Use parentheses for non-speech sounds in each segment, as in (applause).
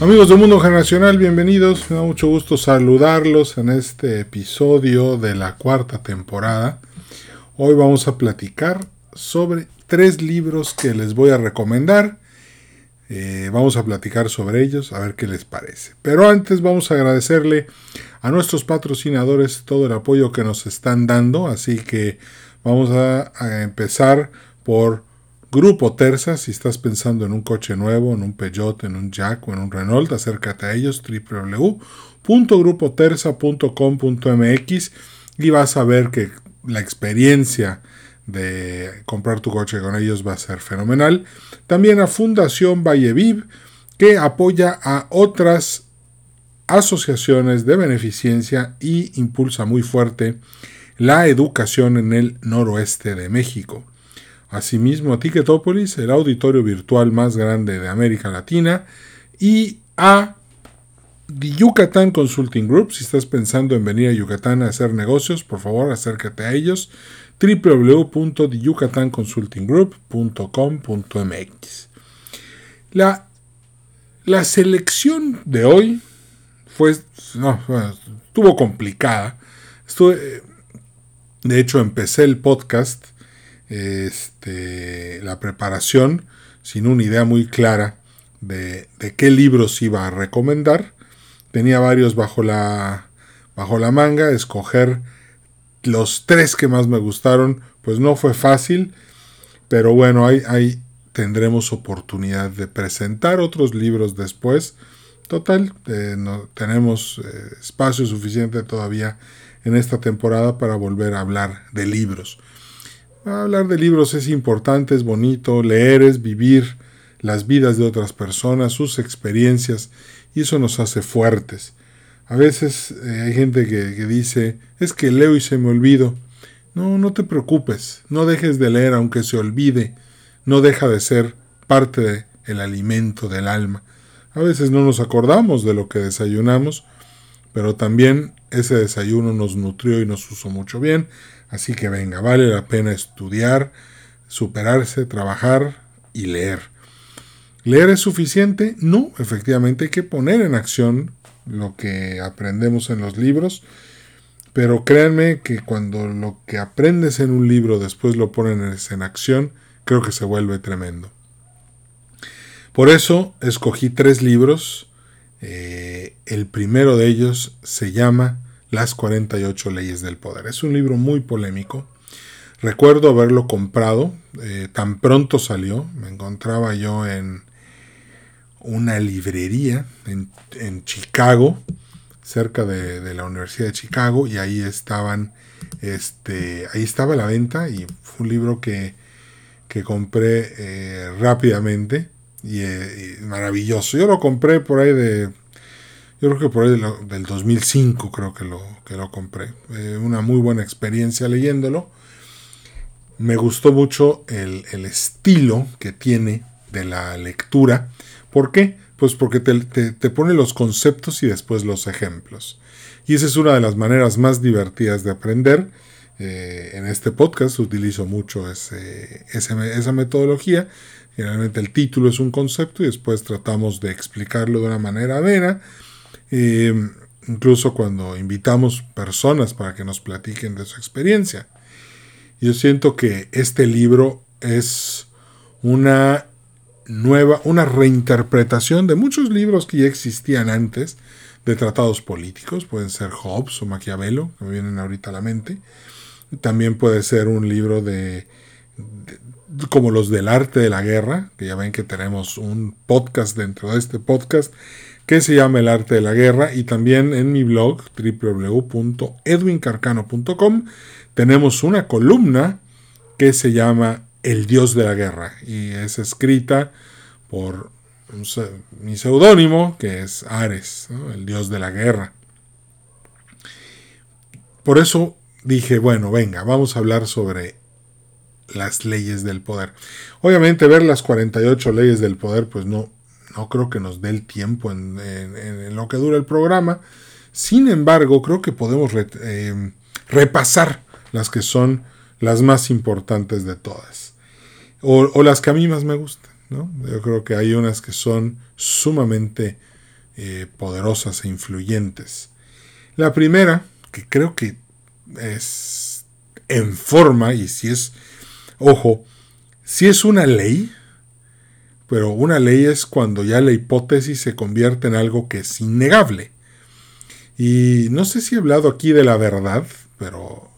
Amigos del Mundo Generacional, bienvenidos. Me da mucho gusto saludarlos en este episodio de la cuarta temporada. Hoy vamos a platicar sobre tres libros que les voy a recomendar. Eh, vamos a platicar sobre ellos, a ver qué les parece. Pero antes vamos a agradecerle a nuestros patrocinadores todo el apoyo que nos están dando. Así que vamos a, a empezar por Grupo Terza, si estás pensando en un coche nuevo, en un Peugeot, en un Jack o en un Renault, acércate a ellos www.grupoterza.com.mx y vas a ver que la experiencia de comprar tu coche con ellos va a ser fenomenal. También a Fundación Valleviv, que apoya a otras asociaciones de beneficencia y impulsa muy fuerte la educación en el noroeste de México. Asimismo a Ticketopolis, el auditorio virtual más grande de América Latina, y a Yucatán Consulting Group. Si estás pensando en venir a Yucatán a hacer negocios, por favor acércate a ellos www.yucatanconsultinggroup.com.mx. La, la selección de hoy fue, no, estuvo complicada. de hecho, empecé el podcast este, la preparación sin una idea muy clara de, qué libros iba a recomendar. Tenía varios bajo la, bajo la manga, escoger los tres que más me gustaron, pues no fue fácil, pero bueno, ahí, ahí tendremos oportunidad de presentar otros libros después. Total, eh, no, tenemos eh, espacio suficiente todavía en esta temporada para volver a hablar de libros. Hablar de libros es importante, es bonito, leer es vivir las vidas de otras personas, sus experiencias, y eso nos hace fuertes. A veces eh, hay gente que, dice, es que leo y se me olvido. No, no te preocupes, no dejes de leer aunque se olvide, no deja de ser parte del alimento del alma. A veces no nos acordamos de lo que desayunamos, pero también ese desayuno nos nutrió y nos usó mucho bien, Así que venga, vale la pena estudiar, superarse, trabajar y leer. ¿Leer es suficiente? No, efectivamente hay que poner en acción lo que aprendemos en los libros, pero créanme que cuando lo que aprendes en un libro después lo pones en acción, creo que se vuelve tremendo. Por eso escogí tres libros. Eh, el primero de ellos se llama las 48 leyes del poder. Es un libro muy polémico. Recuerdo haberlo comprado, eh, tan pronto salió, me encontraba yo en una librería en, Chicago, cerca de, la Universidad de Chicago, y ahí estaban, este, ahí estaba la venta, y fue un libro que, que compré eh, rápidamente, y, eh, y maravilloso. Yo lo compré por ahí de yo creo que por ahí del 2005 creo que lo, que lo compré. Eh, una muy buena experiencia leyéndolo. Me gustó mucho el, estilo que tiene de la lectura. ¿Por qué? Pues porque te, pone los conceptos y después los ejemplos. Y esa es una de las maneras más divertidas de aprender. Eh, en este podcast utilizo mucho ese, esa metodología. Generalmente el título es un concepto y después tratamos de explicarlo de una manera amena Em, incluso cuando invitamos personas para que nos platiquen de su experiencia. Yo siento que este libro es una nueva, una reinterpretación de muchos libros que ya existían antes de tratados políticos, pueden ser Hobbes o Maquiavelo, que me vienen ahorita a la mente. También puede ser un libro de, como los del arte de la guerra, que ya ven que tenemos un podcast dentro de este podcast que se llama El arte de la guerra y también en mi blog www.edwincarcano.com tenemos una columna que se llama El dios de la guerra y es escrita por mi seudónimo, que es Ares, el dios de la guerra. Por eso dije, bueno, venga, vamos a hablar sobre las leyes del poder. Obviamente ver las 48 leyes del poder, pues no, no creo que nos dé el tiempo en, lo que dura el programa. Sin embargo, creo que podemos eh, repasar las que son las más importantes de todas. O, las que a mí más me gustan. Yo creo que hay unas que son sumamente eh, poderosas e influyentes. La primera, que creo que es en forma, y si es, ojo, si es una ley, pero una ley es cuando ya la hipótesis se convierte en algo que es innegable. Y no sé si he hablado aquí de la verdad, pero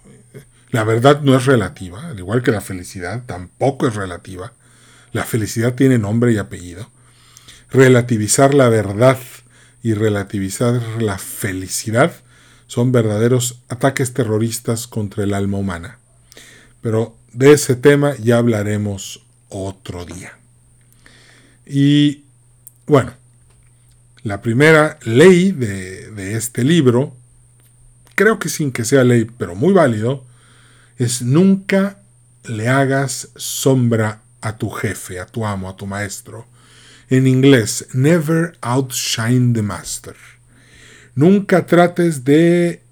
la verdad no es relativa, al igual que la felicidad tampoco es relativa. La felicidad tiene nombre y apellido. Relativizar la verdad y relativizar la felicidad son verdaderos ataques terroristas contra el alma humana. Pero de ese tema ya hablaremos otro día. Y bueno, la primera ley de, de, este libro, creo que sin que sea ley, pero muy válido, es nunca le hagas sombra a tu jefe, a tu amo, a tu maestro. En inglés, never outshine the master. Nunca trates de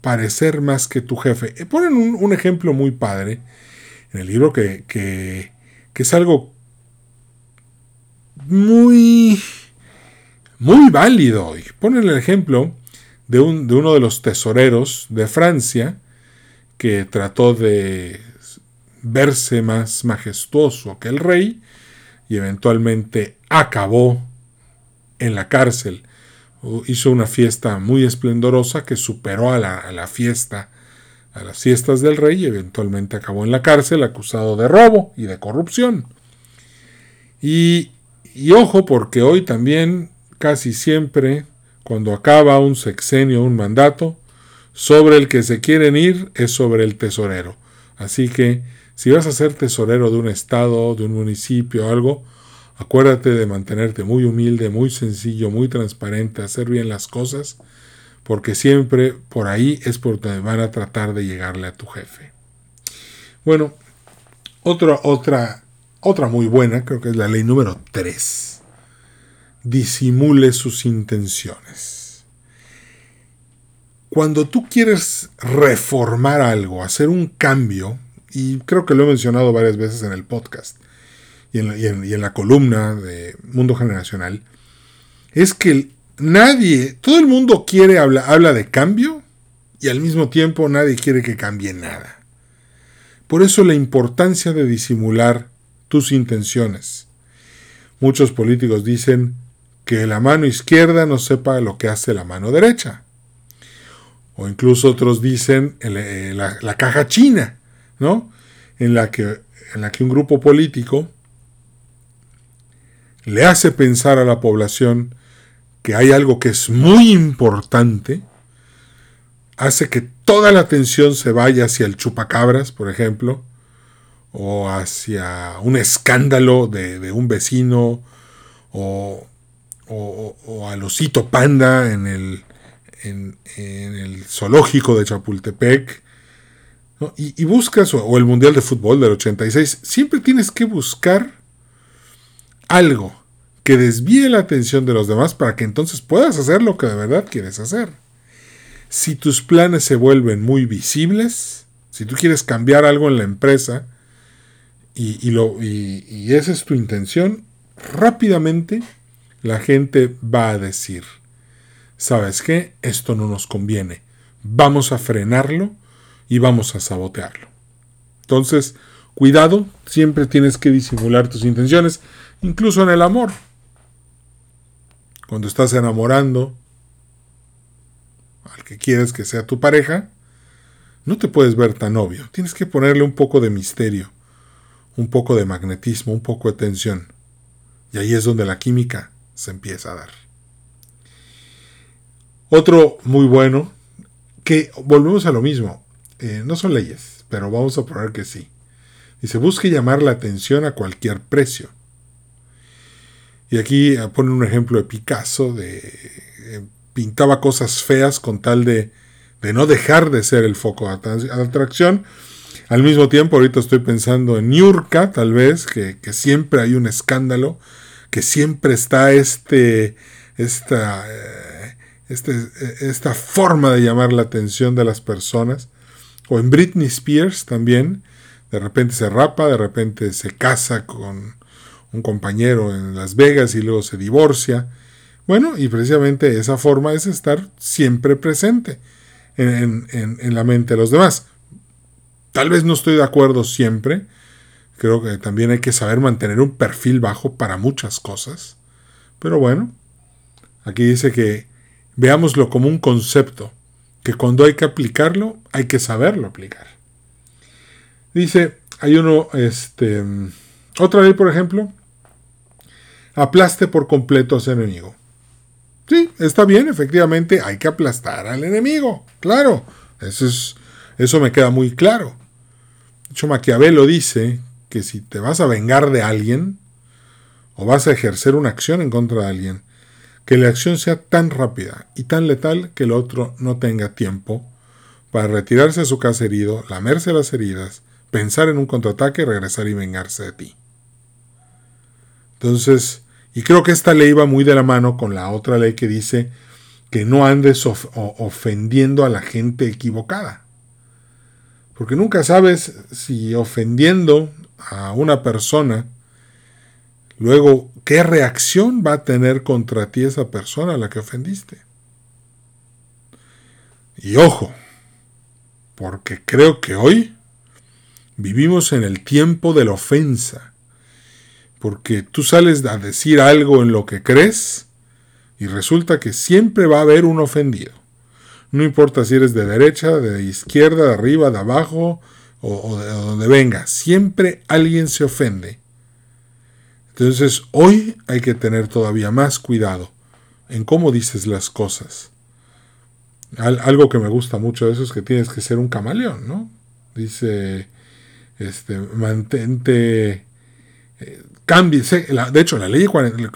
parecer más que tu jefe. Eh, ponen un, ejemplo muy padre en el libro que, que, que es algo muy, muy válido. Ponen el ejemplo de, un, de uno de los tesoreros de Francia que trató de verse más majestuoso que el rey y eventualmente acabó en la cárcel. Hizo una fiesta muy esplendorosa que superó a la, fiesta, a las fiestas del rey y eventualmente acabó en la cárcel acusado de robo y de corrupción. Y, y ojo porque hoy también casi siempre cuando acaba un sexenio, un mandato, sobre el que se quieren ir es sobre el tesorero. Así que si vas a ser tesorero de un estado, de un municipio algo, acuérdate de mantenerte muy humilde, muy sencillo, muy transparente, hacer bien las cosas, porque siempre por ahí es por donde van a tratar de llegarle a tu jefe. Bueno, otra, otra, otra muy buena, creo que es la ley número 3. Disimule sus intenciones. Cuando tú quieres reformar algo, hacer un cambio, y creo que lo he mencionado varias veces en el podcast y en la, columna de Mundo Generacional, es que nadie, todo el mundo quiere, habla, habla de cambio y al mismo tiempo nadie quiere que cambie nada. Por eso la importancia de disimular tus intenciones. Muchos políticos dicen que la mano izquierda no sepa lo que hace la mano derecha o incluso otros dicen eh, la, caja china, ¿no? En la, que, en la que un grupo político le hace pensar a la población que hay algo que es muy importante, hace que toda la atención se vaya hacia el chupacabras, por ejemplo, o hacia un escándalo de, un vecino, o, o, o, al panda en el, en, el zoológico de Chapultepec, y, buscas, o, el Mundial de Fútbol del 86, siempre tienes que buscar algo que desvíe la atención de los demás para que entonces puedas hacer lo que de verdad quieres hacer. Si tus planes se vuelven muy visibles, si tú quieres cambiar algo en la empresa y, esa es tu intención, rápidamente la gente va a decir, ¿sabes qué? Esto no nos conviene. Vamos a frenarlo y vamos a sabotearlo. Entonces, cuidado, siempre tienes que disimular tus intenciones, incluso en el amor. Cuando estás enamorando al que quieres que sea tu pareja, no te puedes ver tan obvio. Tienes que ponerle un poco de misterio, un poco de magnetismo, un poco de tensión. Y ahí es donde la química se empieza a dar. Otro muy bueno, que volvemos a lo mismo, eh, no son leyes, pero vamos a poner que sí. Dice, busque llamar la atención a cualquier precio. Y aquí pone un ejemplo de Picasso, de eh, pintaba cosas feas con tal de, de no dejar de ser el foco de atracción. Al mismo tiempo, ahorita estoy pensando en Niurka, tal vez, que, que siempre hay un escándalo, que siempre está este, esta, eh, este, esta forma de llamar la atención de las personas. O en Britney Spears también, de repente se rapa, de repente se casa con un compañero en Las Vegas y luego se divorcia. Bueno, y precisamente esa forma es estar siempre presente en, en la mente de los demás. Tal vez no estoy de acuerdo siempre. Creo que también hay que saber mantener un perfil bajo para muchas cosas. Pero bueno, aquí dice que veámoslo como un concepto, que cuando hay que aplicarlo, hay que saberlo aplicar. Dice, hay uno, este, otra ley, por ejemplo, aplaste por completo a ese enemigo. Sí, está bien, efectivamente, hay que aplastar al enemigo, claro, eso, es, eso me queda muy claro. Hecho, Maquiavelo dice que si te vas a vengar de alguien, o vas a ejercer una acción en contra de alguien, que la acción sea tan rápida y tan letal que el otro no tenga tiempo para retirarse a su casa herido, lamerse las heridas, pensar en un contraataque, regresar y vengarse de ti. Entonces, y creo que esta ley va muy de la mano con la otra ley que dice que no andes ofendiendo a la gente equivocada. Porque nunca sabes si ofendiendo a una persona, luego, ¿qué reacción va a tener contra ti esa persona a la que ofendiste? Y ojo, porque creo que hoy vivimos en el tiempo de la ofensa porque tú sales a decir algo en lo que crees y resulta que siempre va a haber un ofendido. No importa si eres de derecha, de izquierda, de arriba, de abajo o, de donde venga, siempre alguien se ofende. Entonces hoy hay que tener todavía más cuidado en cómo dices las cosas. algo que me gusta mucho de eso es que tienes que ser un camaleón, ¿no? Dice, este, mantente, eh, Cambie, de hecho, la ley,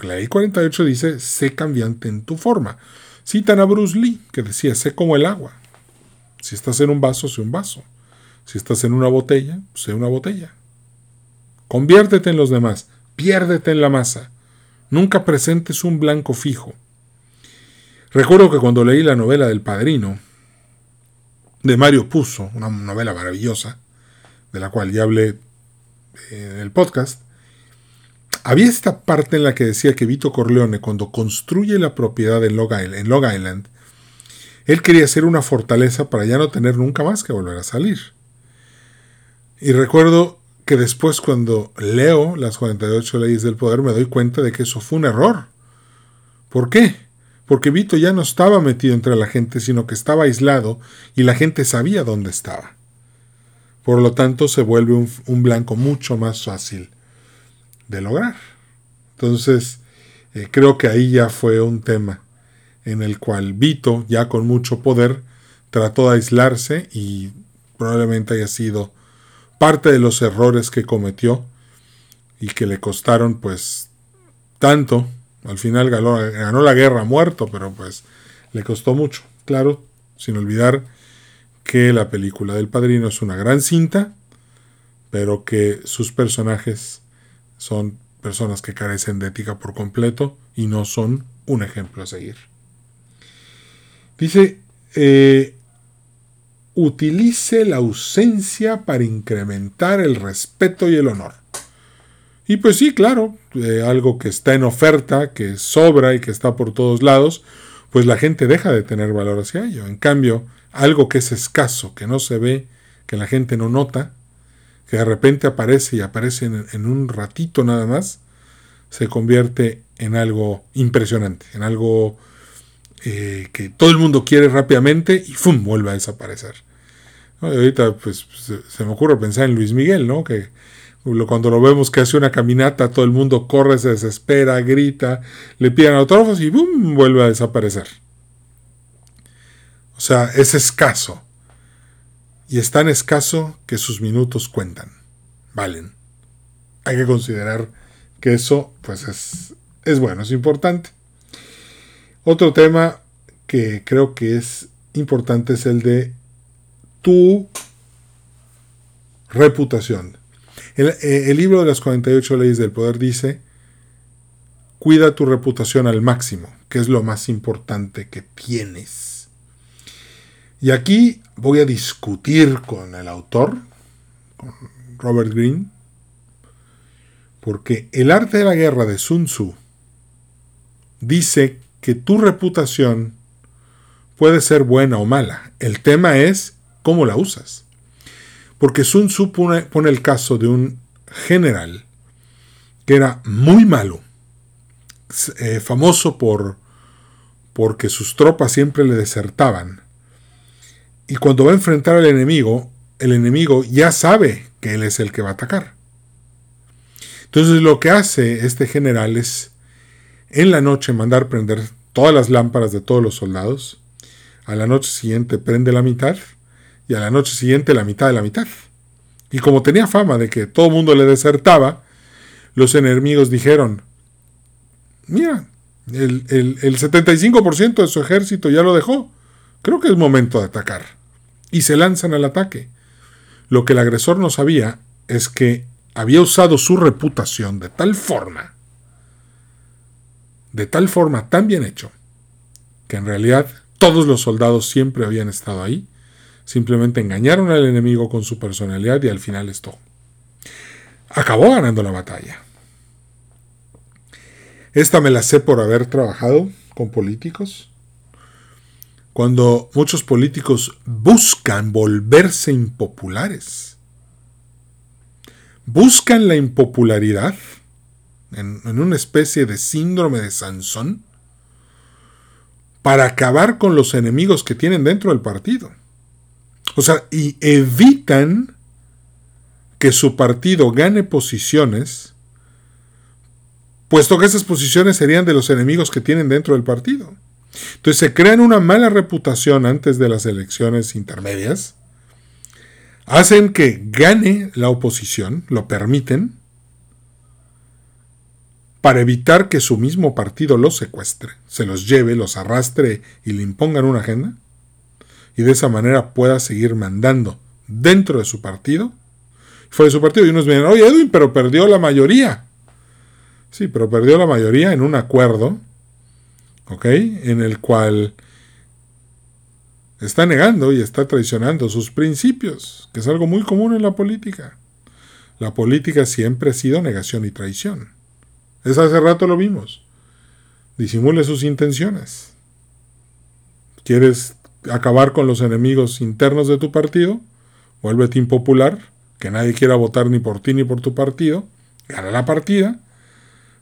la ley 48 dice, sé cambiante en tu forma. Citan a Bruce Lee, que decía, sé como el agua. Si estás en un vaso, sé un vaso. Si estás en una botella, sé una botella. Conviértete en los demás, piérdete en la masa. Nunca presentes un blanco fijo. Recuerdo que cuando leí la novela del Padrino, de Mario Puzo, una novela maravillosa, de la cual ya hablé en el podcast, había esta parte en la que decía que Vito Corleone, cuando construye la propiedad en Long Island, él quería hacer una fortaleza para ya no tener nunca más que volver a salir. Y recuerdo que después cuando leo las 48 leyes del poder me doy cuenta de que eso fue un error. ¿Por qué? Porque Vito ya no estaba metido entre la gente, sino que estaba aislado y la gente sabía dónde estaba. Por lo tanto, se vuelve un blanco mucho más fácil de lograr. Entonces, eh, creo que ahí ya fue un tema en el cual Vito, ya con mucho poder, trató de aislarse y probablemente haya sido parte de los errores que cometió y que le costaron pues tanto. Al final ganó, ganó la guerra muerto, pero pues le costó mucho. Claro, sin olvidar que la película del padrino es una gran cinta, pero que sus personajes son personas que carecen de ética por completo y no son un ejemplo a seguir. Dice, eh, utilice la ausencia para incrementar el respeto y el honor. Y pues sí, claro, eh, algo que está en oferta, que sobra y que está por todos lados, pues la gente deja de tener valor hacia ello. En cambio, algo que es escaso, que no se ve, que la gente no nota, que de repente aparece y aparece en, un ratito nada más, se convierte en algo impresionante, en algo eh, que todo el mundo quiere rápidamente y ¡fum! vuelve a desaparecer. ahorita pues se, me ocurre pensar en Luis Miguel, ¿no? Que cuando lo vemos que hace una caminata, todo el mundo corre, se desespera, grita, le piden autógrafos y ¡bum! vuelve a desaparecer. O sea, es escaso y es tan escaso que sus minutos cuentan, valen. Hay que considerar que eso pues es es bueno, es importante. Otro tema que creo que es importante es el de tu reputación. El, eh, el, libro de las 48 leyes del poder dice, cuida tu reputación al máximo, que es lo más importante que tienes. Y aquí voy a discutir con el autor, con Robert Greene, porque el arte de la guerra de Sun Tzu dice que tu reputación puede ser buena o mala. El tema es cómo la usas. Porque Sun Tzu pone, el caso de un general que era muy malo, eh, famoso por porque sus tropas siempre le desertaban. Y cuando va a enfrentar al enemigo, el enemigo ya sabe que él es el que va a atacar. Entonces lo que hace este general es en la noche mandar prender todas las lámparas de todos los soldados. A la noche siguiente prende la mitad y a la noche siguiente la mitad de la mitad. Y como tenía fama de que todo el mundo le desertaba, los enemigos dijeron, mira, el, el, el 75% de su ejército ya lo dejó, creo que es momento de atacar. Y se lanzan al ataque. Lo que el agresor no sabía es que había usado su reputación de tal forma, de tal forma tan bien hecho, que en realidad todos los soldados siempre habían estado ahí, simplemente engañaron al enemigo con su personalidad y al final esto acabó ganando la batalla. Esta me la sé por haber trabajado con políticos. Cuando muchos políticos buscan volverse impopulares buscan la impopularidad en, una especie de síndrome de Sansón para acabar con los enemigos que tienen dentro del partido. O sea, y evitan que su partido gane posiciones, puesto que esas posiciones serían de los enemigos que tienen dentro del partido. Entonces se crean una mala reputación antes de las elecciones intermedias, hacen que gane la oposición, lo permiten, para evitar que su mismo partido los secuestre, se los lleve, los arrastre y le impongan una agenda, y de esa manera pueda seguir mandando dentro de su partido, fue de su partido, y unos me oye Edwin, pero perdió la mayoría. Sí, pero perdió la mayoría en un acuerdo, En el cual está negando y está traicionando sus principios, que es algo muy común en la política. La política siempre ha sido negación y traición. Es hace rato lo vimos. Disimule sus intenciones. ¿Quieres acabar con los enemigos internos de tu partido? Vuélvete impopular, que nadie quiera votar ni por ti ni por tu partido. Gana la partida,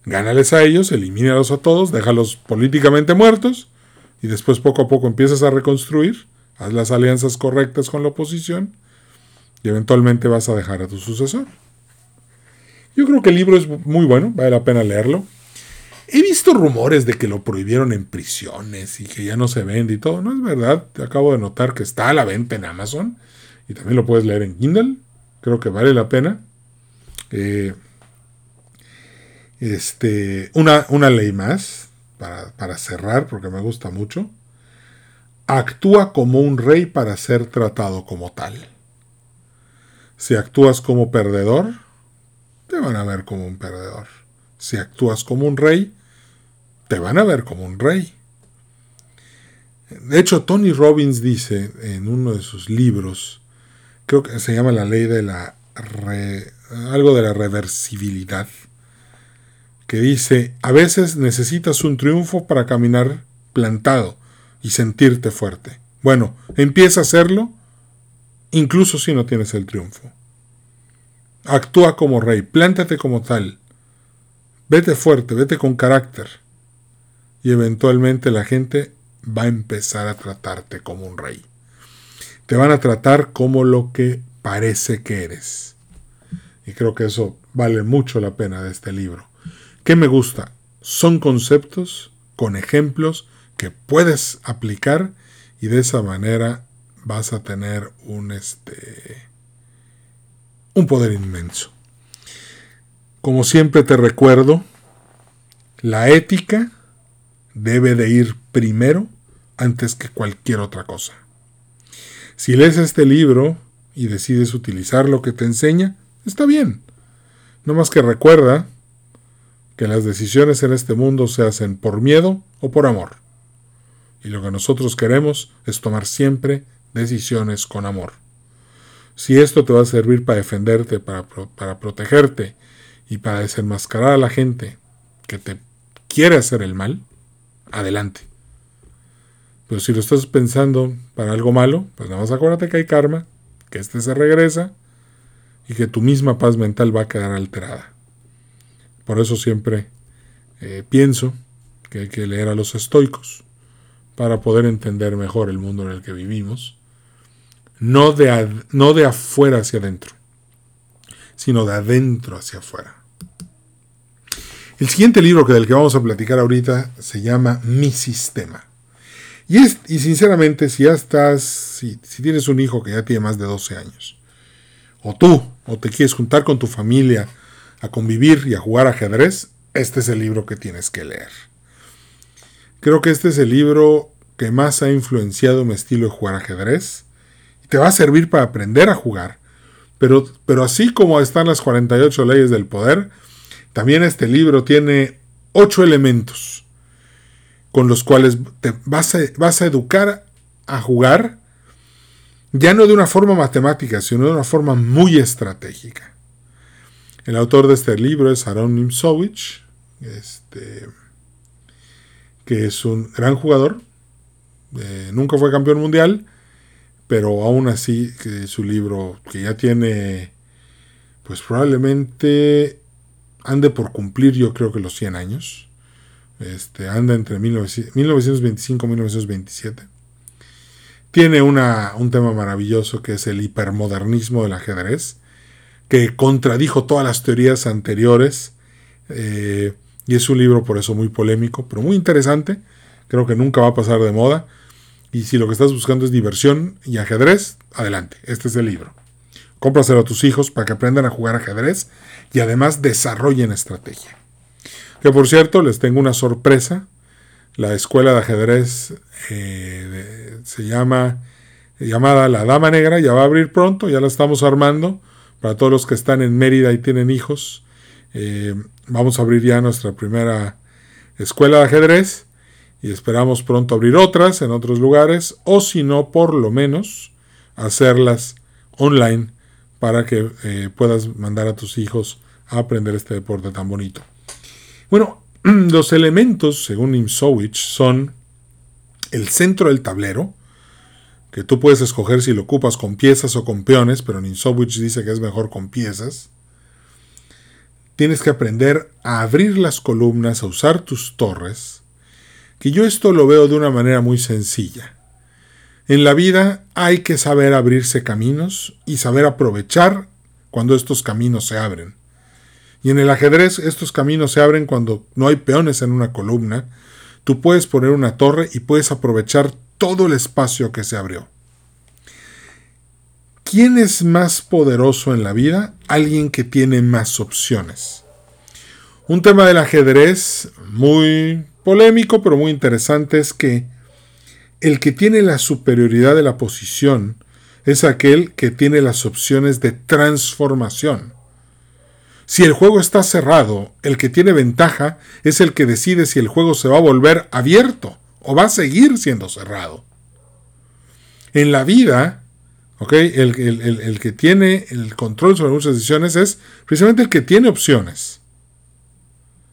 gánales a ellos, elimínalos a todos, déjalos políticamente muertos y después poco a poco empiezas a reconstruir, haz las alianzas correctas con la oposición y eventualmente vas a dejar a tu sucesor. Yo creo que el libro es muy bueno, vale la pena leerlo. He visto rumores de que lo prohibieron en prisiones y que ya no se vende y todo. No es verdad. Acabo de notar que está a la venta en Amazon y también lo puedes leer en Kindle. Creo que vale la pena. Eh, este, una, una ley más para, cerrar, porque me gusta mucho, actúa como un rey para ser tratado como tal. Si actúas como perdedor, te van a ver como un perdedor. Si actúas como un rey, te van a ver como un rey. De hecho, Tony Robbins dice en uno de sus libros, creo que se llama la ley de la algo de la reversibilidad, que dice, a veces necesitas un triunfo para caminar plantado y sentirte fuerte. Bueno, empieza a hacerlo incluso si no tienes el triunfo. Actúa como rey, plántate como tal. Vete fuerte, vete con carácter. Y eventualmente la gente va a empezar a tratarte como un rey. Te van a tratar como lo que parece que eres. Y creo que eso vale mucho la pena de este libro. ¿Qué me gusta? Son conceptos con ejemplos que puedes aplicar y de esa manera vas a tener un este un poder inmenso. Como siempre te recuerdo La ética debe de ir primero antes que cualquier otra cosa. Si lees este libro y decides utilizar lo que te enseña, está bien. No más que recuerda que las decisiones en este mundo se hacen por miedo o por amor. Y lo que nosotros queremos es tomar siempre decisiones con amor. Si esto te va a servir para defenderte, para, para protegerte y para desenmascarar a la gente que te quiere hacer el mal, adelante. Pero si lo estás pensando para algo malo, pues nada más acuérdate que hay karma, que este se regresa y que tu misma paz mental va a quedar alterada. Por eso siempre eh, pienso que hay que leer a los estoicos para poder entender mejor el mundo en el que vivimos, no de, no de afuera hacia adentro, sino de adentro hacia afuera. El siguiente libro que del que vamos a platicar ahorita se llama Mi Sistema. Y, es, y sinceramente, si ya estás, si, si tienes un hijo que ya tiene más de 12 años, o tú, o te quieres juntar con tu familia a convivir y a jugar ajedrez, este es el libro que tienes que leer. Creo que este es el libro que más ha influenciado mi estilo de jugar ajedrez. Te va a servir para aprender a jugar. Pero, pero así como están las 48 leyes del poder, también este libro tiene ocho elementos con los cuales te vas a educar a jugar ya no de una forma matemática, sino de una forma muy estratégica. El autor de este libro es Aaron Nimzowicz, este, que es un gran jugador, eh, nunca fue campeón mundial, pero aún así su libro, que ya tiene, pues probablemente ande por cumplir yo creo que los 100 años. Este, anda entre 1925 y 1927. Tiene una, un tema maravilloso que es el hipermodernismo del ajedrez, que contradijo todas las teorías anteriores. Eh, y es un libro por eso muy polémico, pero muy interesante. Creo que nunca va a pasar de moda. Y si lo que estás buscando es diversión y ajedrez, adelante, este es el libro. Cómpraselo a tus hijos para que aprendan a jugar ajedrez y además desarrollen estrategia. Que por cierto, les tengo una sorpresa. La escuela de ajedrez eh, se llama llamada La Dama Negra, ya va a abrir pronto, ya la estamos armando. Para todos los que están en Mérida y tienen hijos, eh, vamos a abrir ya nuestra primera escuela de ajedrez y esperamos pronto abrir otras en otros lugares o si no, por lo menos hacerlas online para que eh, puedas mandar a tus hijos a aprender este deporte tan bonito. Bueno, (clears throat) los elementos, según Imsowich, son el centro del tablero, que tú puedes escoger si lo ocupas con piezas o con peones, pero Imsowich dice que es mejor con piezas. Tienes que aprender a abrir las columnas, a usar tus torres, que yo esto lo veo de una manera muy sencilla. En la vida hay que saber abrirse caminos y saber aprovechar cuando estos caminos se abren. Y en el ajedrez estos caminos se abren cuando no hay peones en una columna. Tú puedes poner una torre y puedes aprovechar todo el espacio que se abrió. ¿Quién es más poderoso en la vida? Alguien que tiene más opciones. Un tema del ajedrez muy polémico pero muy interesante es que el que tiene la superioridad de la posición es aquel que tiene las opciones de transformación. Si el juego está cerrado, el que tiene ventaja es el que decide si el juego se va a volver abierto o va a seguir siendo cerrado. En la vida, el, el que tiene el control sobre muchas decisiones es precisamente el que tiene opciones.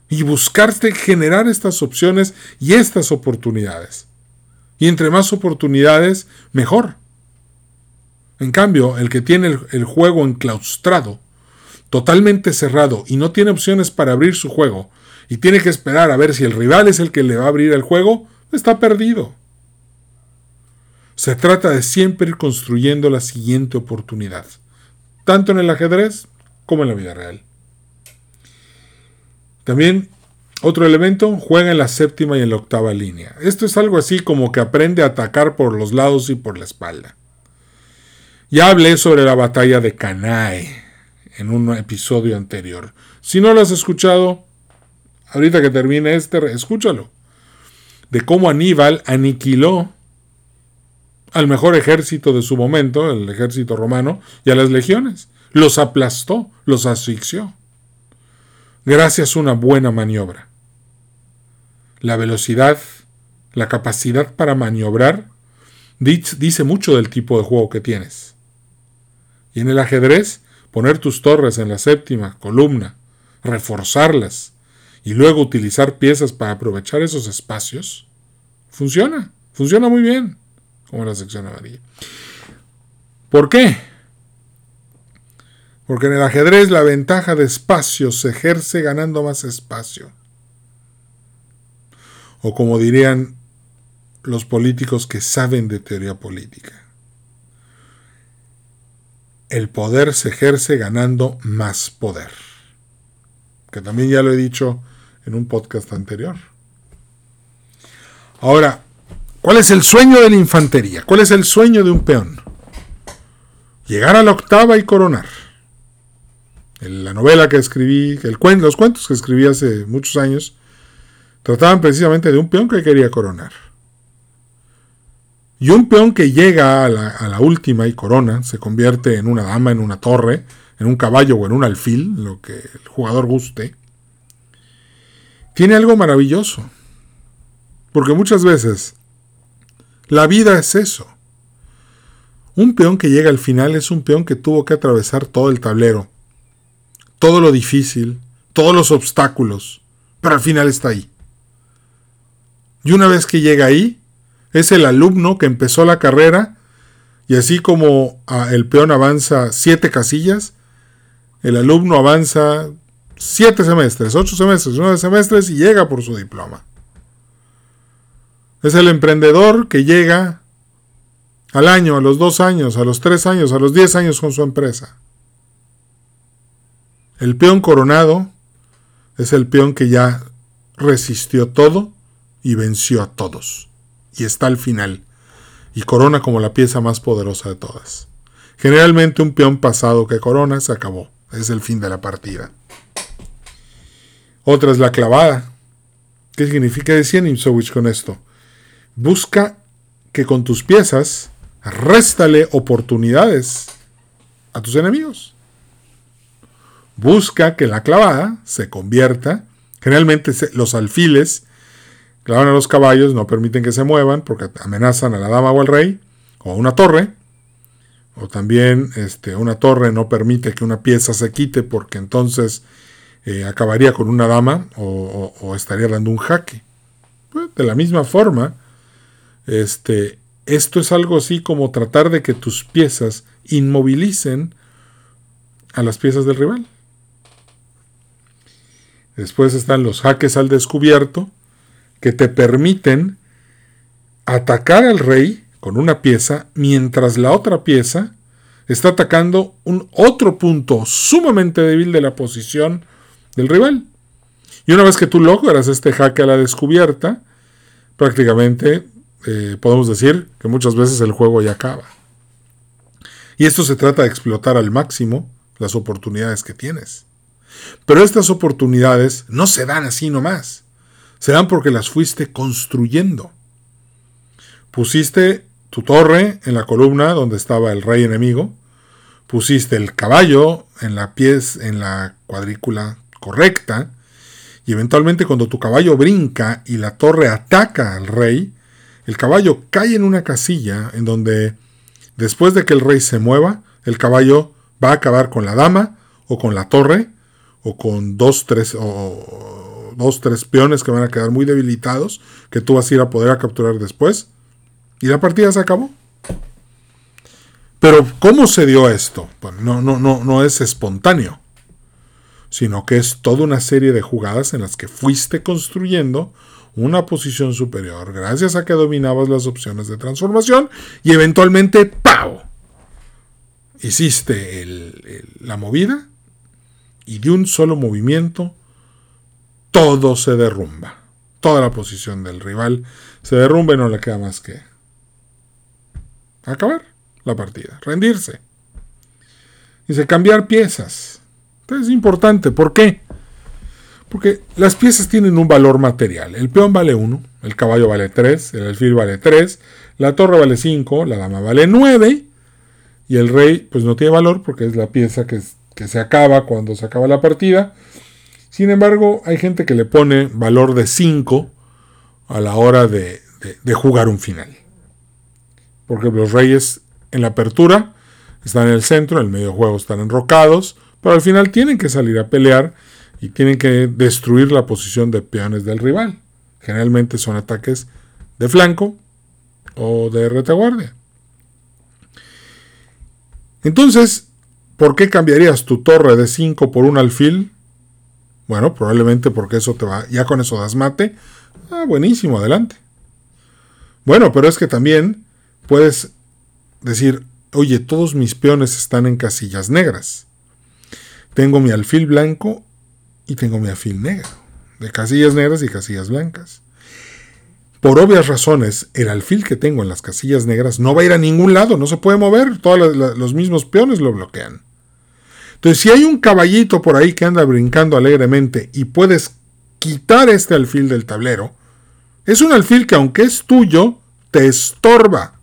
Y buscarte generar estas opciones y estas oportunidades. Y entre más oportunidades, mejor. En cambio, el que tiene el, juego enclaustrado, totalmente cerrado y no tiene opciones para abrir su juego, y tiene que esperar a ver si el rival es el que le va a abrir el juego, está perdido. Se trata de siempre ir construyendo la siguiente oportunidad, tanto en el ajedrez como en la vida real. También otro elemento, juega en la séptima y en la octava línea. Esto es algo así como que aprende a atacar por los lados y por la espalda. Ya hablé sobre la batalla de Cannae en un episodio anterior. Si no lo has escuchado, ahorita que termine este, escúchalo, de cómo Aníbal aniquiló al mejor ejército de su momento, el ejército romano, y a las legiones. Los aplastó, los asfixió. Gracias a una buena maniobra. La velocidad, la capacidad para maniobrar, dice mucho del tipo de juego que tienes. Y en el ajedrez, poner tus torres en la séptima columna, reforzarlas y luego utilizar piezas para aprovechar esos espacios, funciona, funciona muy bien como la sección amarilla. ¿Por qué? Porque en el ajedrez la ventaja de espacio se ejerce ganando más espacio. O como dirían los políticos que saben de teoría política. El poder se ejerce ganando más poder. Que también ya lo he dicho en un podcast anterior. Ahora, ¿Cuál es el sueño de la infantería? ¿Cuál es el sueño de un peón? Llegar a la octava y coronar. En la novela que escribí, el los cuentos que escribí hace muchos años, trataban precisamente de un peón que quería coronar. Y un peón que llega a la, a la, última y corona, se convierte en una dama, en una torre, en un caballo o en un alfil, lo que el jugador guste, tiene algo maravilloso. Porque muchas veces la vida es eso. Un peón que llega al final es un peón que tuvo que atravesar todo el tablero, todo lo difícil, todos los obstáculos, pero al final está ahí. Y una vez que llega ahí, es el alumno que empezó la carrera y así como ah, el peón avanza siete casillas, el alumno avanza siete semestres, ocho semestres, nueve semestres y llega por su diploma. Es el emprendedor que llega al año, a los dos años, a los tres años, a los diez años con su empresa. El peón coronado es el peón que ya resistió todo y venció a todos. Y está al final. Y corona como la pieza más poderosa de todas. Generalmente un peón pasado que corona se acabó. Es el fin de la partida. Otra es la clavada. ¿Qué significa decía Nimsowich con esto? Busca que con tus piezas réstale oportunidades a tus enemigos. Busca que la clavada se convierta. Generalmente los alfiles clavan a los caballos, no permiten que se muevan porque amenazan a la dama o al rey, o a una torre. O también este, una torre no permite que una pieza se quite porque entonces eh, acabaría con una dama o, estaría dando un jaque. Pues, de la misma forma, este, esto es algo así como tratar de que tus piezas inmovilicen a las piezas del rival. Después están los jaques al descubierto, que te permiten atacar al rey con una pieza mientras la otra pieza está atacando un otro punto sumamente débil de la posición del rival. Y una vez que tú logras este jaque a la descubierta, prácticamente eh, podemos decir que muchas veces el juego ya acaba. Y esto se trata de explotar al máximo las oportunidades que tienes. Pero estas oportunidades no se dan así nomás. Se dan porque las fuiste construyendo. Pusiste tu torre en la columna donde estaba el rey enemigo. Pusiste el caballo en la pies, en la cuadrícula correcta. Y eventualmente cuando tu caballo brinca y la torre ataca al rey, el caballo cae en una casilla en donde, después de que el rey se mueva, el caballo va a acabar con la dama o con la torre o con dos, tres, o dos, tres peones que van a quedar muy debilitados que tú vas a ir a poder capturar después. Y la partida se acabó. Pero ¿cómo se dio esto? no, no, no, no es espontáneo, sino que es toda una serie de jugadas en las que fuiste construyendo una posición superior gracias a que dominabas las opciones de transformación y eventualmente ¡pau! Hiciste la movida y de un solo movimiento todo se derrumba. Toda la posición del rival se derrumba y no le queda más que acabar la partida, rendirse. Dice cambiar piezas. Entonces es importante. ¿Por qué? Porque las piezas tienen un valor material. El peón vale 1, el caballo vale 3, el alfil vale 3, la torre vale 5, la dama vale 9 y el rey pues no tiene valor porque es la pieza que, que se acaba cuando se acaba la partida. Sin embargo, hay gente que le pone valor de 5 a la hora de, de jugar un final. Porque los reyes en la apertura están en el centro, en el medio juego están enrocados, pero al final tienen que salir a pelear y tienen que destruir la posición de peones del rival. Generalmente son ataques de flanco o de retaguardia. Entonces, ¿por qué cambiarías tu torre de 5 por un alfil? Bueno, probablemente porque eso te va, ya con eso das mate. Ah, buenísimo, adelante. Bueno, pero es que también puedes decir, oye, todos mis peones están en casillas negras. Tengo mi alfil blanco y tengo mi alfil negro, de casillas negras y casillas blancas. Por obvias razones, el alfil que tengo en las casillas negras no va a ir a ningún lado, no se puede mover, todos los mismos peones lo bloquean. Entonces, si hay un caballito por ahí que anda brincando alegremente y puedes quitar este alfil del tablero, es un alfil que aunque es tuyo, te estorba.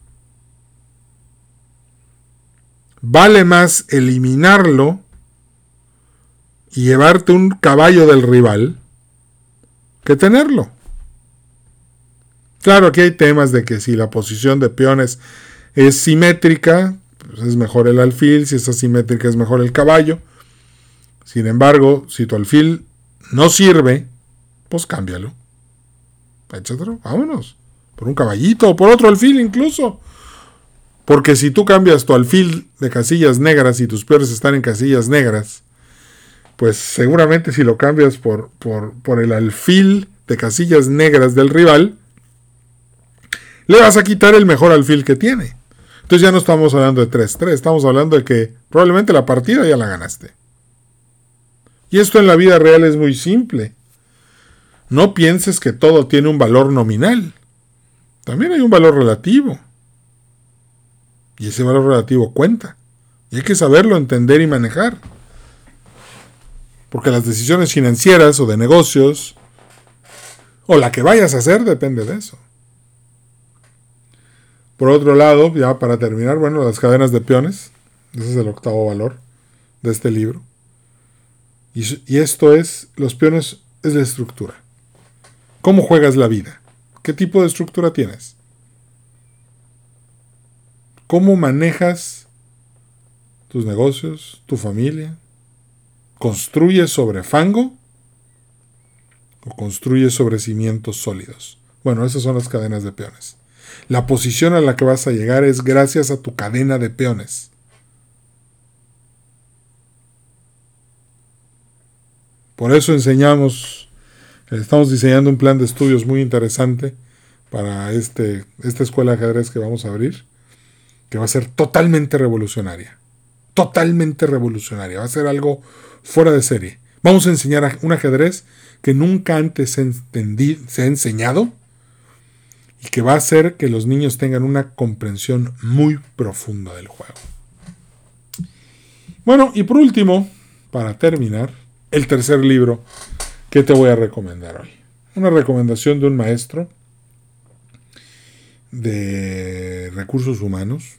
Vale más eliminarlo y llevarte un caballo del rival que tenerlo. Claro, aquí hay temas de que si la posición de peones es simétrica, pues es mejor el alfil, si es asimétrica es mejor el caballo. Sin embargo, si tu alfil no sirve, pues cámbialo. Etcétera. Vámonos. Por un caballito o por otro alfil incluso. Porque si tú cambias tu alfil de casillas negras y tus peones están en casillas negras, pues seguramente si lo cambias por, por, el alfil de casillas negras del rival, le vas a quitar el mejor alfil que tiene. Entonces ya no estamos hablando de 3-3, estamos hablando de que probablemente la partida ya la ganaste. Y esto en la vida real es muy simple. No pienses que todo tiene un valor nominal. También hay un valor relativo. Y ese valor relativo cuenta. Y hay que saberlo entender y manejar porque las decisiones financieras o de negocios, o la que vayas a hacer, depende de eso. Por otro lado, ya para terminar, bueno, las cadenas de peones, ese es el octavo valor de este libro. Y, esto es, los peones es la estructura. ¿Cómo juegas la vida? ¿Qué tipo de estructura tienes? ¿Cómo manejas tus negocios, tu familia, ¿Construye sobre fango o construye sobre cimientos sólidos? Bueno, esas son las cadenas de peones. La posición a la que vas a llegar es gracias a tu cadena de peones. Por eso enseñamos, estamos diseñando un plan de estudios muy interesante para este, esta escuela de ajedrez que vamos a abrir, que va a ser totalmente revolucionaria. Totalmente revolucionaria. Va a ser algo fuera de serie. Vamos a enseñar un ajedrez que nunca antes se, se ha enseñado y que va a hacer que los niños tengan una comprensión muy profunda del juego. Bueno, y por último, para terminar, el tercer libro que te voy a recomendar hoy. Una recomendación de un maestro de recursos humanos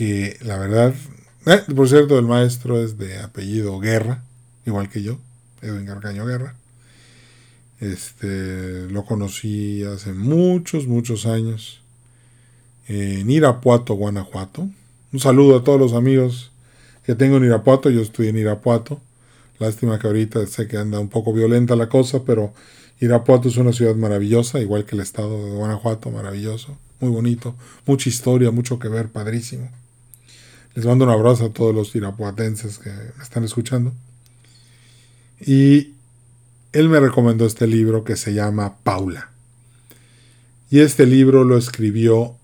que la verdad eh, por cierto, el maestro es de apellido Guerra, igual que yo, Edwin Garcaño Guerra. Este, lo conocí hace muchos, muchos años en Irapuato, Guanajuato. Un saludo a todos los amigos que tengo en Irapuato. Yo estoy en Irapuato. Lástima que ahorita sé que anda un poco violenta la cosa, pero Irapuato es una ciudad maravillosa, igual que el estado de Guanajuato, maravilloso, muy bonito, mucha historia, mucho que ver, padrísimo. Les mando un abrazo a todos los irapuatenses que me están escuchando. Y él me recomendó este libro que se llama Paula. Y este libro lo escribió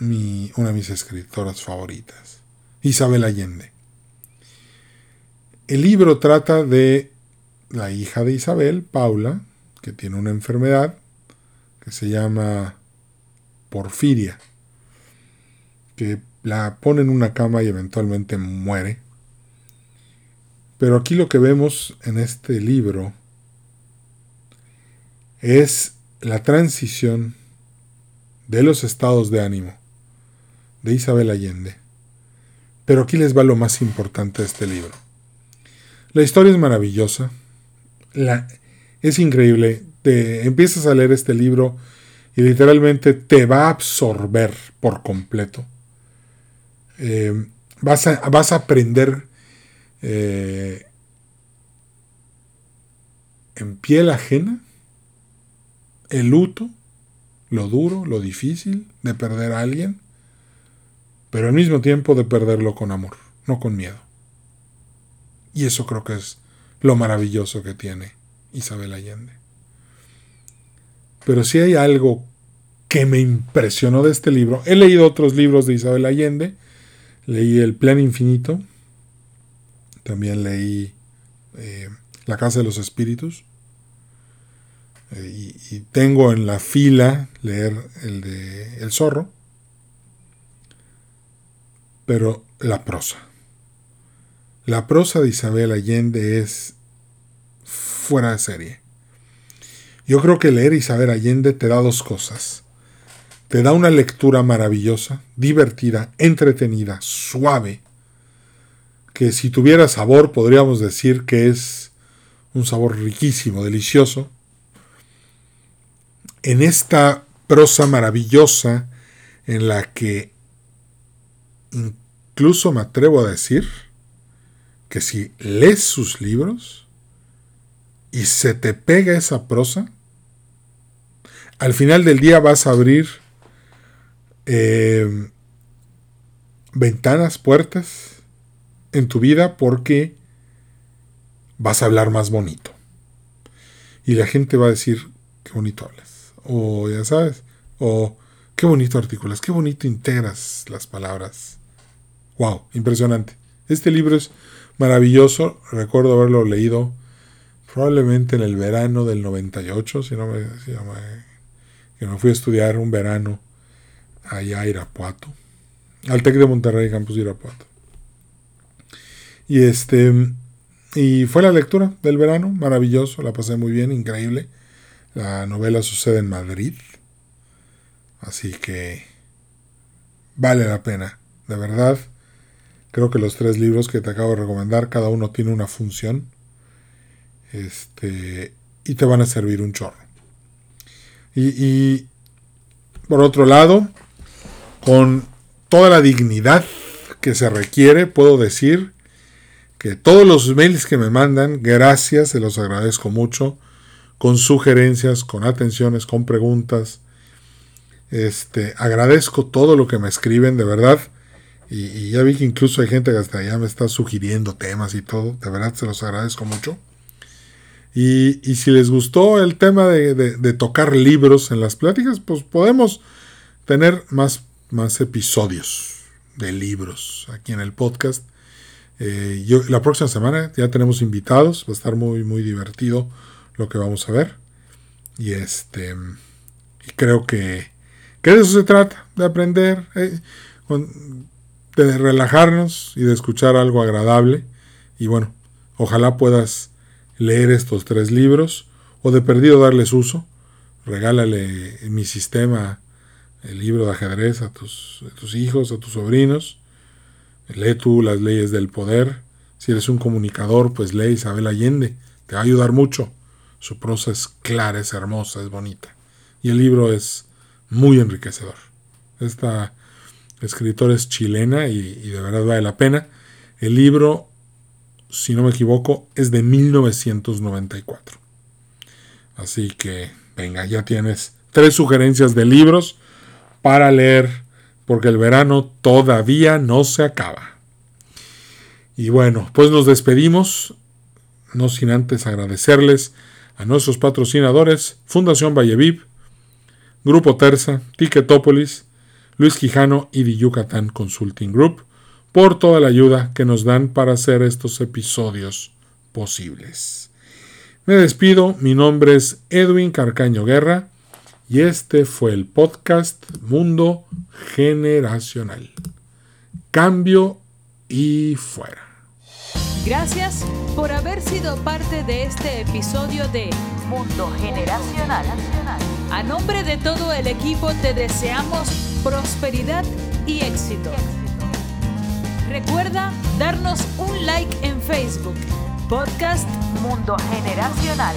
mi, una de mis escritoras favoritas, Isabel Allende. El libro trata de la hija de Isabel, Paula, que tiene una enfermedad que se llama porfiria, que la pone en una cama y eventualmente muere. Pero aquí lo que vemos en este libro es la transición de los estados de ánimo de Isabel Allende. Pero aquí les va lo más importante de este libro. La historia es maravillosa, la, es increíble. Te empiezas a leer este libro y literalmente te va a absorber por completo. Eh, vas, a, vas, a, aprender eh, en piel ajena el luto, lo duro, lo difícil de perder a alguien, pero al mismo tiempo de perderlo con amor, no con miedo. Y eso creo que es lo maravilloso que tiene Isabel Allende. Pero si hay algo que me impresionó de este libro, he leído otros libros de Isabel Allende, leí El Plan Infinito, también leí eh, La Casa de los Espíritus, eh, y, tengo en la fila leer el de El Zorro, pero la prosa. La prosa de Isabel Allende es fuera de serie. Yo creo que leer Isabel Allende te da dos cosas. Te da una lectura maravillosa, divertida, entretenida, suave, que si tuviera sabor podríamos decir que es un sabor riquísimo, delicioso, en esta prosa maravillosa en la que incluso me atrevo a decir que si lees sus libros y se te pega esa prosa, al final del día vas a abrir eh, ventanas, puertas en tu vida porque vas a hablar más bonito. Y la gente va a decir, qué bonito hablas o ya sabes, o qué bonito articulas, qué bonito integras las palabras. Wow, impresionante. Este libro es maravilloso, recuerdo haberlo leído probablemente en el verano del 98, si no me, si que me fui a estudiar un verano allá Irapuato, al TEC de Monterrey, campus de Irapuato. Y este y fue la lectura del verano, maravilloso, la pasé muy bien, increíble. La novela sucede en Madrid. Así que vale la pena. De verdad, creo que los tres libros que te acabo de recomendar, cada uno tiene una función. Este, y te van a servir un chorro. Y por otro lado, con toda la dignidad que se requiere, puedo decir que todos los mails que me mandan, gracias, se los agradezco mucho con sugerencias, con atenciones, con preguntas. Este, agradezco todo lo que me escriben, de verdad. Y, ya vi que incluso hay gente que hasta ya me está sugiriendo temas y todo. De verdad se los agradezco mucho. Y, si les gustó el tema de, tocar libros en las pláticas, pues podemos tener más, más episodios de libros aquí en el podcast. Eh, yo, la próxima semana ya tenemos invitados, va a estar muy, muy divertido lo que vamos a ver. Y este y creo que, que de eso se trata, de aprender, eh, de relajarnos y de escuchar algo agradable. Y bueno, ojalá puedas leer estos tres libros o de perdido darles uso. Regálale mi sistema el libro de ajedrez a tus, hijos, a tus sobrinos. Lee tú las leyes del poder. Si eres un comunicador, pues lee Isabel Allende. Te va a ayudar mucho. Su prosa es clara, es hermosa, es bonita. Y el libro es muy enriquecedor. Esta escritora es chilena y, de verdad vale la pena. El libro, si no me equivoco, es de 1994. Así que, venga, ya tienes tres sugerencias de libros para leer, porque el verano todavía no se acaba. Y bueno, pues nos despedimos, no sin antes agradecerles a nuestros patrocinadores Fundación Valleviv, Grupo Terza, Ticketopolis, Luis Quijano y The Yucatán Consulting Group por toda la ayuda que nos dan para hacer estos episodios posibles. Me despido, mi nombre es Edwin Carcaño Guerra y este fue el podcast Mundo Generacional. Cambio y fuera. Gracias por haber sido parte de este episodio de Mundo Generacional. A nombre de todo el equipo te deseamos prosperidad y éxito. Recuerda darnos un like en Facebook, Podcast Mundo Generacional.